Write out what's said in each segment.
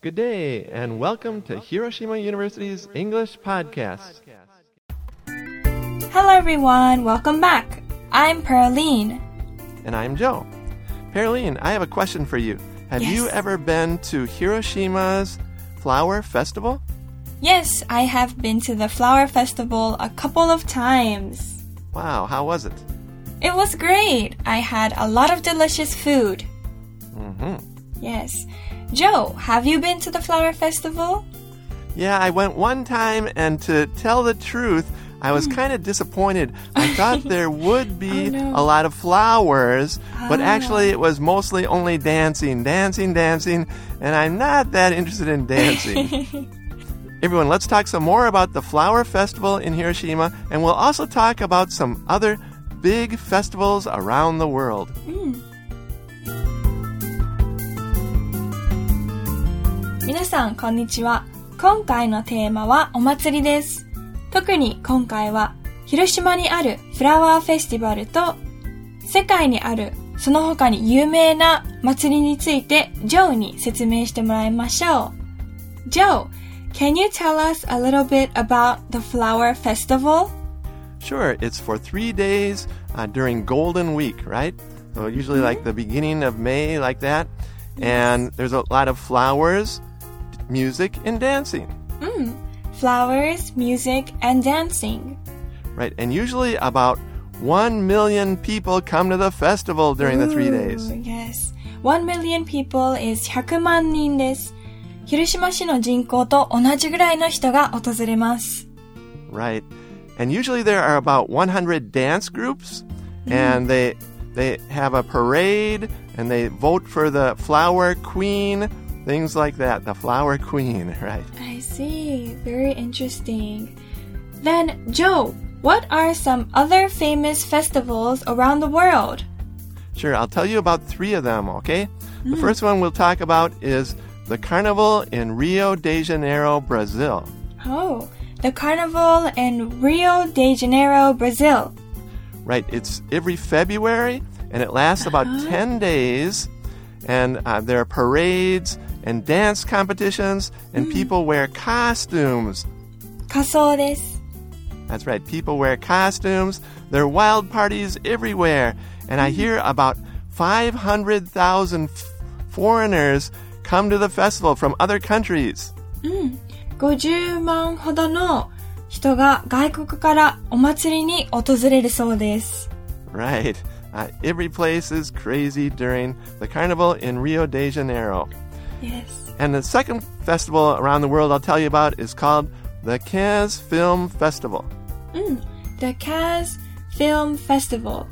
Good day, and welcome to Hiroshima University's English Podcast. Hello everyone, welcome back. I'm Pearline. And I'm Joe. Pearline, I have a question for you. Have you ever been to Hiroshima's Flower Festival? Yes, I have been to the flower festival a couple of times. Wow, how was it? It was great. I had a lot of delicious food. Mm hmm. Yes. Joe, have you been to the flower festival? Yeah, I went one time, and to tell the truth, I was kind of disappointed. I thought there would be Hmm. Oh, no. a lot of flowers, but Ah. actually it was mostly only dancing, dancing, dancing, and I'm not that interested in dancing. Everyone, let's talk some more about the Flower Festival in Hiroshima, and we'll also talk about some other big festivals around the world. 皆さん、こんにちは。今回のテーマはお祭りです。特に今回は、広島にあるフラワーフェスティバルと、世界にあるその他に有名な祭りについて、ジョーに説明してもらいましょう。Joe, can you tell us a little bit about the flower festival? Sure, it's for three days uh, during Golden Week, right? So usually like the beginning of May, like that. And there's a lot of flowers, music, and dancing, Flowers, music, and dancing. right? And usually about one million people come to the festival during the three days. Ooh, Yes. One million people is 100万人です。広島市の人口と同じぐらいの人が訪れます。 Right. And usually there are about 100 dance groups and they they have a parade and they vote for the flower queen, things like that, the flower queen, right? I see. Very interesting. Then, Joe, what are some other famous festivals around the world? Sure, I'll tell you about 3 of them, okay? The first one we'll talk about is the carnival in Rio de Janeiro, Brazil. Oh, the carnival in Rio de Janeiro, Brazil. Right, it's every February and it lasts about 10 days. And uh, there are parades and dance competitions, and people wear costumes. 仮装です。 That's right, people wear costumes. There are wild parties everywhere. And I hear about 500,000 f- foreigners come to the festival from other countries. 50万ほどの人が外国からお祭りに訪れるそうです。 Right. Uh, every place is crazy during the carnival in Rio de Janeiro. Yes. And the second festival around the world I'll tell you about is called the Cannes Film Festival. The Cannes Film Festival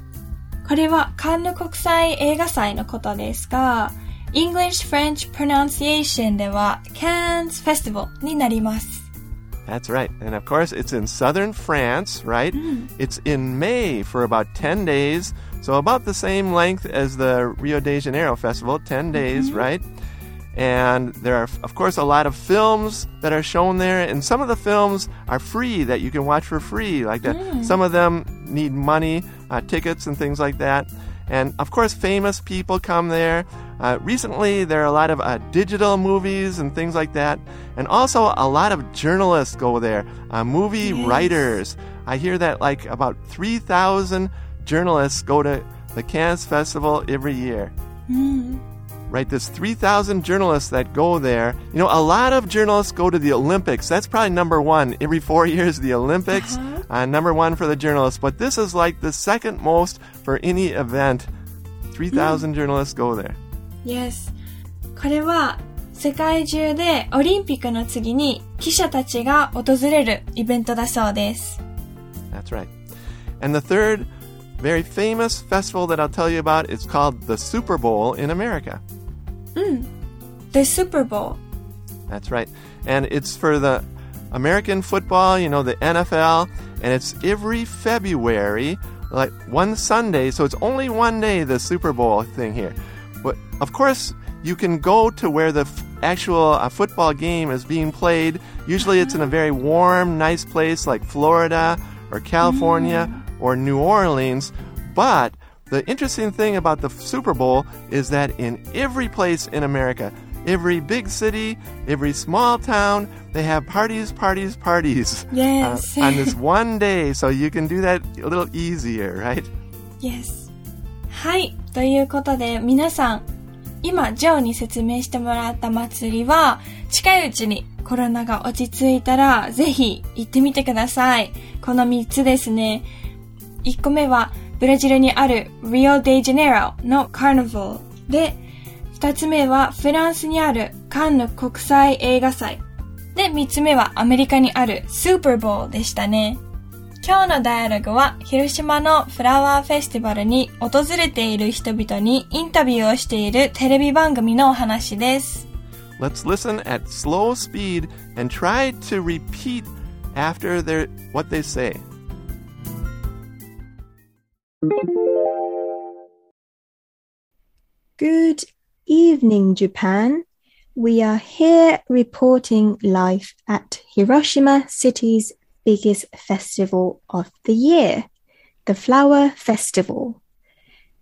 これはカンヌ国際映画祭のことですが English French pronunciation では Cannes Festival になります That's right. And of course, it's in southern France, right? It's in May for about 10 days. So about the same length as the Rio de Janeiro festival, 10 days, right? And there are, of course, a lot of films that are shown there. And some of the films are free that you can watch for free, like that. Some of them need money, uh, tickets, and things like that. And of course, famous people come there. Uh, recently, there are a lot of uh, digital movies and things like that. And also, a lot of journalists go there, uh, movie Yes. writers. I hear that like about 3,000 journalists go to the Cannes Festival every year Right, there's 3,000 journalists that go there. You know, a lot of journalists go to the Olympics. That's probably number one. Every four years, the Olympics, uh number one for the journalists. But this is like the second most for any event. 3,000 journalists go there. Yes これは世界中でオリンピックの次に記者たちが訪れるイベントだそうです That's right. And the third very famous festival that I'll tell you about is called the Super Bowl in America. The Super Bowl That's right. And it's for the American football, you know, the NFL, and it's every February, like one Sunday. So it's only one day, the Super Bowl thing here. But of course, you can go to where the f- actual uh, football game is being played. Usually it's in a very warm, nice place like Florida or California or New Orleans. But the interesting thing about the Super Bowl is that in every place in America, every big city, every small town, they have parties, parties, parties. Yes. Uh, on this one day, so you can do that a little easier, right? Yes. はい。ということで、皆さん、今、ジョーに説明してもらった祭りは、近いうちにコロナが落ち着いたら、ぜひ行ってみてください。この3つですね。1個目は、 ブラジルにある Rio de Janeiro のカーニバルで、2つ目はフランスにあるカンヌ国際映画祭。で、3つ目はアメリカにあるスーパーボールでしたね。今日のダイアログは広島のフラワーフェスティバルに訪れている人々にインタビューをしているテレビ番組のお話です。Let's listen at slow speed and try to repeat after their what they say. Good evening, Japan. We are here reporting live at Hiroshima City's biggest festival of the year, the Flower Festival.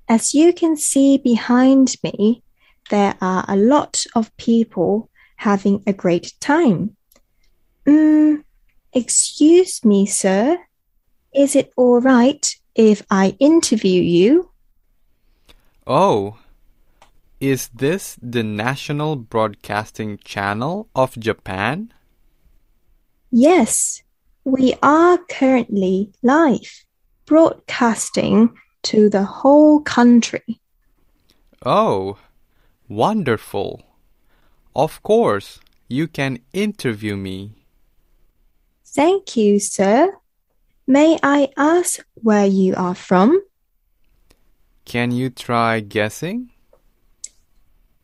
As you can see behind me, there are a lot of people having a great time. Mm, excuse me, sir. Is it all right if I interview you? Oh, is this the National Broadcasting Channel of Japan? Yes, we are currently live broadcasting to the whole country. Oh, wonderful. Of course, you can interview me. Thank you, sir. May I ask where you are from? Can you try guessing?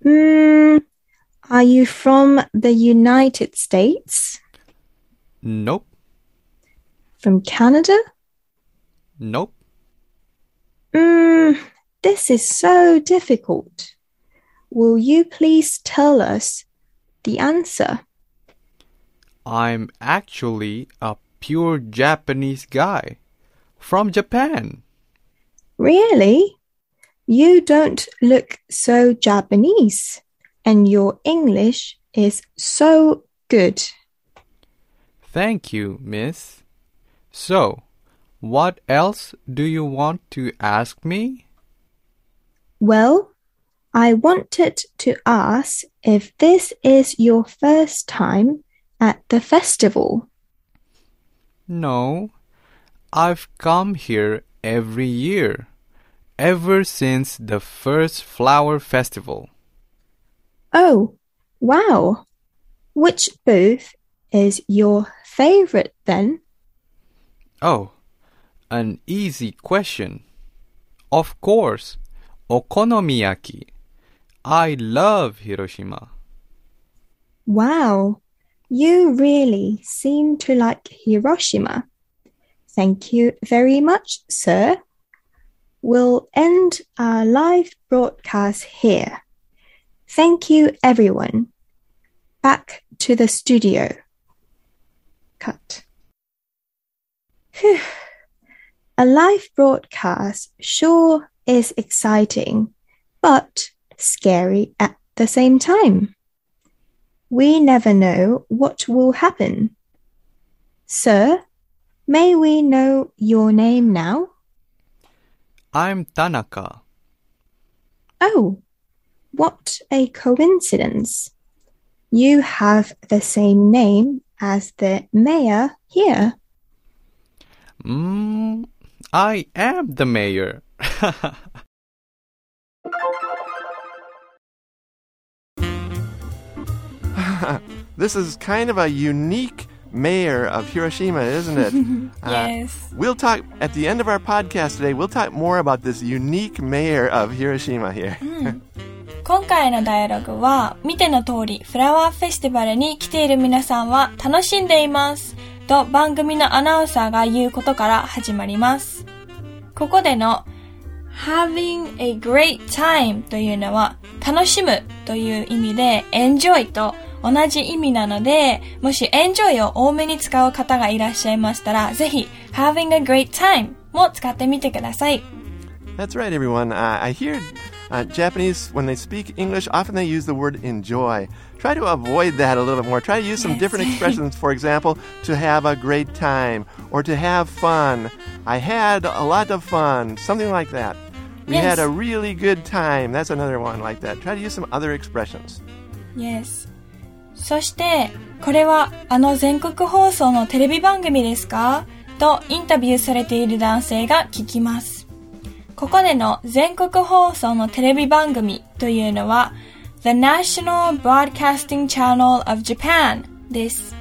Hmm, are you from the United States? Nope, From Canada? nope. Hmm, this is so difficult. Will you please tell us the answer? I'm actually a pure Japanese guy from Japan. Really? You don't look so Japanese, and your English is so good. Thank you, miss. So, what else do you want to ask me? Well, I wanted to ask if this is your first time at the festival. No, I've come here every year, ever since the first flower festival. Oh, wow. Which booth is your favorite then? Oh, an easy question. Of course, okonomiyaki. I love Hiroshima. Wow, you really seem to like Hiroshima. Thank you very much, sir. We'll end our live broadcast here. Thank you, everyone. Back to the studio. Cut. Phew. A live broadcast sure is exciting, but scary at the same time. We never know what will happen. Sir, may we know your name now? I'm Tanaka. Oh, what a coincidence. You have the same name as the mayor here. Mm, I am the mayor. This is kind of a unique mayor of Hiroshima, isn't it? Uh, Yes. we'll talk at the end of our podcast today. We'll talk more about this unique mayor of Hiroshima here. 今回のダイアログは、見ての通り、フラワーフェスティバルに来ている皆さんは楽しんでいます。と番組のアナウンサーが言うことから始まります。ここでの having a great time というのは楽しむという意味で enjoy と同じ意味なので、もし enjoy を多めに使う方がいらっしゃいましたら、ぜひ having a great time も使ってみてください。 That's right, everyone. Uh, I hear Uh, Japanese, when they speak English, often they use the word enjoy. Try to avoid that a little bit more. Try to use some Yes. different expressions. For example, to have a great time or to have fun. I had a lot of fun. Something like that. We Yes. had a really good time. That's another one like that. Try to use some other expressions. Yes. そして、これはあの全国放送のテレビ番組ですかとインタビューされている男性が聞きます。ここでの全国放送のテレビ番組というのは The National Broadcasting Channel of Japan です。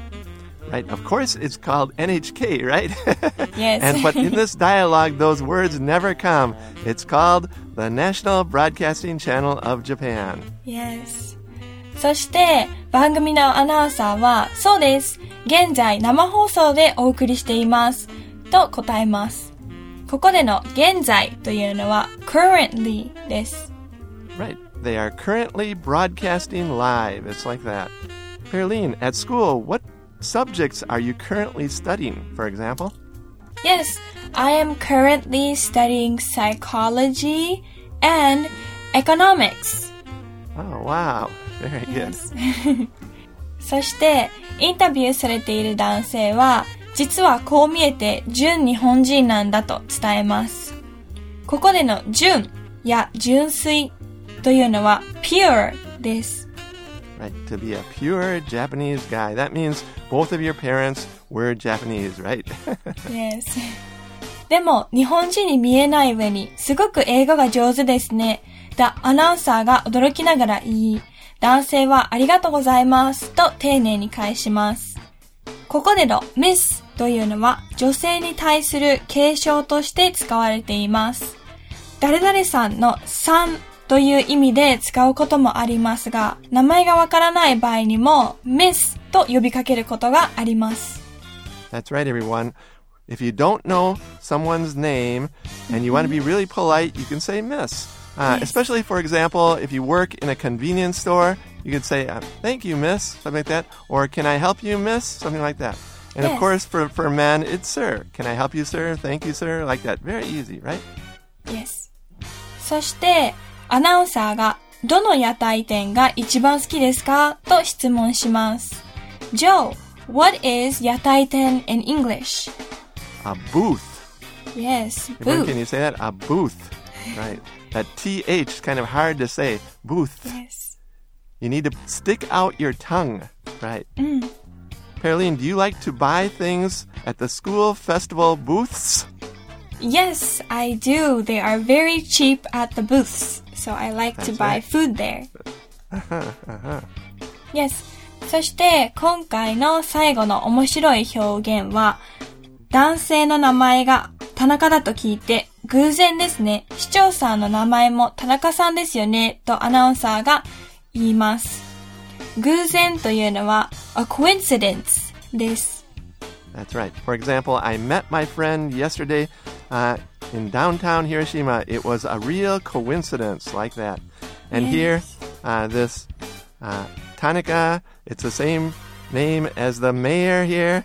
Right? Of course, it's called NHK, right? Yes. and but in this dialogue, those words never come. It's called the National Broadcasting Channel of Japan. Yes. そして、番組のアナウンサーは、そうです。現在生放送でお送りしています。と答えます。ここでの現在というのは currently です。Right. They are currently broadcasting live. It's like that. Perline, at school, what subjects are you currently studying, for example? Yes, I am currently studying psychology and economics. Oh, wow. Very good. そして、インタビューされている男性は、実はこう見えて純日本人なんだと伝えます。ここでの純や純粋というのは pure です。Right. To be a pure Japanese guy. That means both of your parents were Japanese, right? Yes. でも、日本人に見えない上に、すごく英語が上手ですね。だ、アナウンサーが驚きながら言い、男性はありがとうございますと丁寧に返します。ここでの miss というのは女性に対する継承として使われています。誰々さんのさんという意味で使うこともありますが、名前がわからない場合にも miss と呼びかけることがあります。That's right, everyone. If you don't know someone's name and you want to be really polite, you can say miss. Uh, Yes. Especially, for example, if you work in a convenience store, you could say, uh, thank you, miss, something like that. Or can I help you, miss? Something like that. And of Yes. course, for, for men, it's sir. Can I help you, sir? Thank you, sir. Like that. Very easy, right? Yes. そして、アナウンサーが、どの屋台店が一番好きですかと質問します。Joe, what is 屋台店 in English? A booth. Yes, Everyone, booth. Can you say that? A booth. Right. That TH is kind of hard to say. Booth. Yes. You need to stick out your tongue. Right. Pearline, do you like to buy things at the school festival booths? Yes, I do. They are very cheap at the booths, so I like to That's buy right. food there. yes. そして、今回の最後の面白い表現は、男性の名前が田中だと聞いて、 偶然ですね。市長さんの名前も田中さんですよね、とアナウンサーが言います。偶然というのは、a coincidence です。 That's right. For example, I met my friend yesterday uh, in downtown Hiroshima. It was a real coincidence like that. And here, uh, this uh, Tanaka, it's the same name as the mayor here.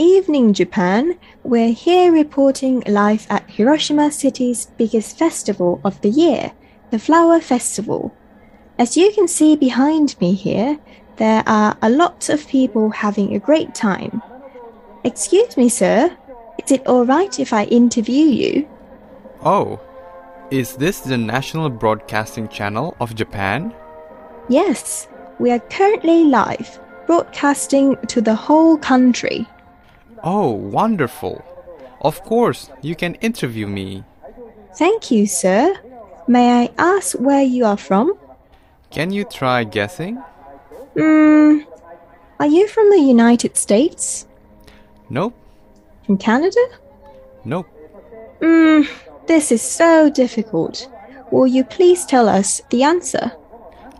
evening, Japan. We're here reporting live at Hiroshima City's biggest festival of the year, the Flower Festival. As you can see behind me here, there are a lot of people having a great time. Excuse me, sir. Is it all right if I interview you? Oh, is this the National Broadcasting Channel of Japan? Yes, we are currently live, broadcasting to the whole country. Oh, wonderful. Of course, you can interview me. Thank you, sir. May I ask where you are from? Can you try guessing? Hmm. Are you from the United States? Nope, From Canada? nope. Hmm. This is so difficult. Will you please tell us the answer?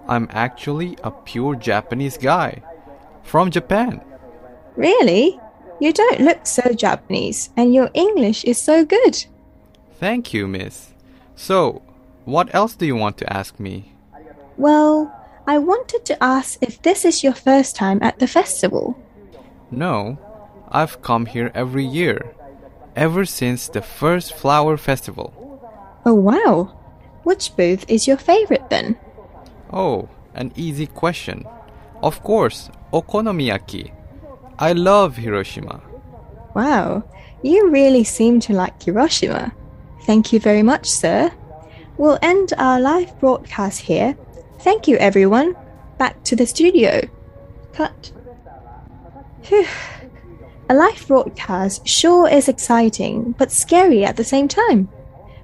I'm actually a pure Japanese guy from Japan. Really? You don't look so Japanese, and your English is so good. Thank you, miss. So, what else do you want to ask me? Well, I wanted to ask if this is your first time at the festival. No, I've come here every year, ever since the first flower festival. Oh, wow. Which booth is your favorite then? Oh, an easy question. Of course, okonomiyaki. I love Hiroshima. Wow, you really seem to like Hiroshima. Thank you very much, sir. We'll end our live broadcast here. Thank you, everyone. Back to the studio. Cut. Phew. A live broadcast sure is exciting, but scary at the same time.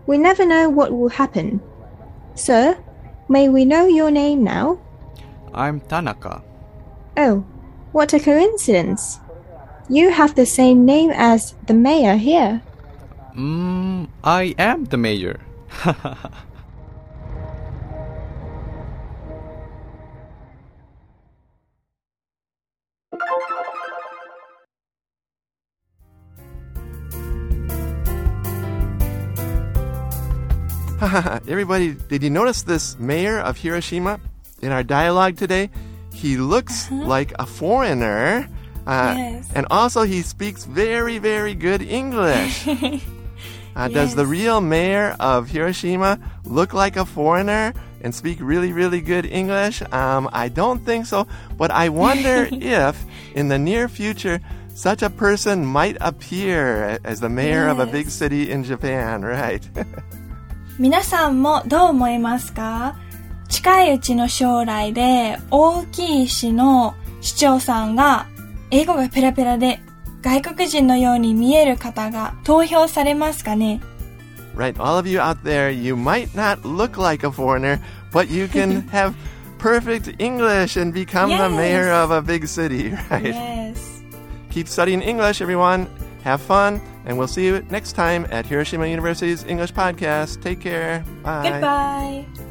We never know what will happen. Sir, may we know your name now? I'm Tanaka. Oh, what a coincidence. You have the same name as the mayor here. Mm, I am the mayor. Everybody, did you notice this mayor of Hiroshima in our dialogue today? He looks like a foreigner. Uh, Yes. And also, he speaks very, very good English. Uh, Does the Yes. real mayor of Hiroshima look like a foreigner and speak really, really good English? Um, I don't think so, but I wonder if in the near future such a person might appear as the mayor of a big Yes. city in Japan, right? 皆さんもどう思いますか 近いうちの将来で大きい市の市長さんが英語がペラペラで外国人のように見える方が投票されますかね right, all of you out there, you might not look like a foreigner, but you can have perfect English and become the Yes. mayor of a big city, right? Yes. Keep studying English, everyone. Have fun, and we'll see you next time at Hiroshima University's English Podcast. Take care. Bye. Goodbye.